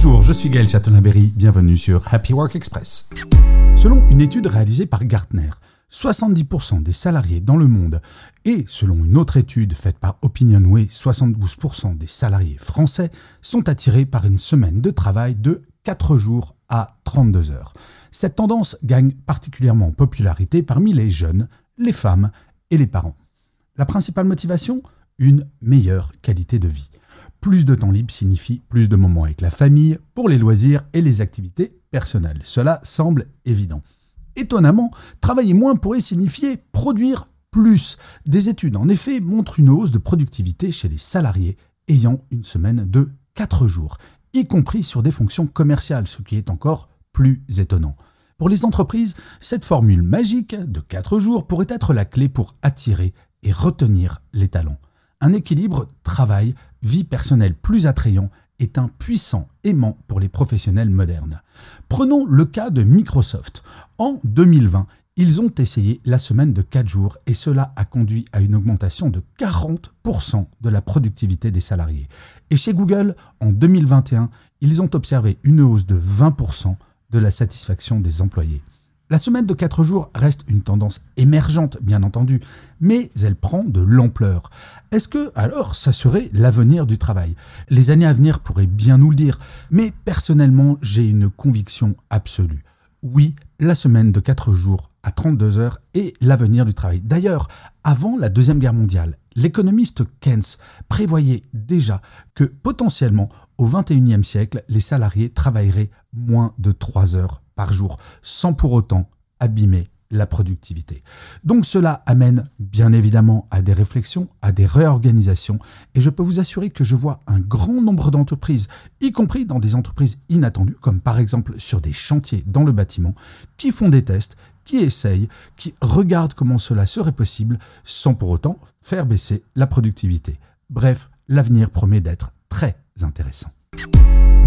Bonjour, je suis Gaël Chatonaberry, bienvenue sur Happy Work Express. Selon une étude réalisée par Gartner, 70% des salariés dans le monde et selon une autre étude faite par Opinionway, 72% des salariés français sont attirés par une semaine de travail de 4 jours à 32 heures. Cette tendance gagne particulièrement en popularité parmi les jeunes, les femmes et les parents. La principale motivation? Une meilleure qualité de vie. Plus de temps libre signifie plus de moments avec la famille, pour les loisirs et les activités personnelles. Cela semble évident. Étonnamment, travailler moins pourrait signifier produire plus. Des études en effet montrent une hausse de productivité chez les salariés ayant une semaine de 4 jours, y compris sur des fonctions commerciales, ce qui est encore plus étonnant. Pour les entreprises, cette formule magique de 4 jours pourrait être la clé pour attirer et retenir les talents. Un équilibre travail-vie personnelle plus attrayant est un puissant aimant pour les professionnels modernes. Prenons le cas de Microsoft. En 2020, ils ont essayé la semaine de 4 jours et cela a conduit à une augmentation de 40% de la productivité des salariés. Et chez Google, en 2021, ils ont observé une hausse de 20% de la satisfaction des employés. La semaine de 4 jours reste une tendance émergente, bien entendu, mais elle prend de l'ampleur. Est-ce que, alors, ça serait l'avenir du travail? Les années à venir pourraient bien nous le dire, mais personnellement, j'ai une conviction absolue. Oui, la semaine de 4 jours à 32 heures est l'avenir du travail. D'ailleurs, avant la Deuxième Guerre mondiale, l'économiste Keynes prévoyait déjà que potentiellement, au XXIe siècle, les salariés travailleraient moins de 3 heures par jour, sans pour autant abîmer la productivité. Donc cela amène bien évidemment à des réflexions, à des réorganisations, et je peux vous assurer que je vois un grand nombre d'entreprises, y compris dans des entreprises inattendues, comme par exemple sur des chantiers dans le bâtiment, qui font des tests, qui essayent, qui regardent comment cela serait possible, sans pour autant faire baisser la productivité. Bref, l'avenir promet d'être très intéressant.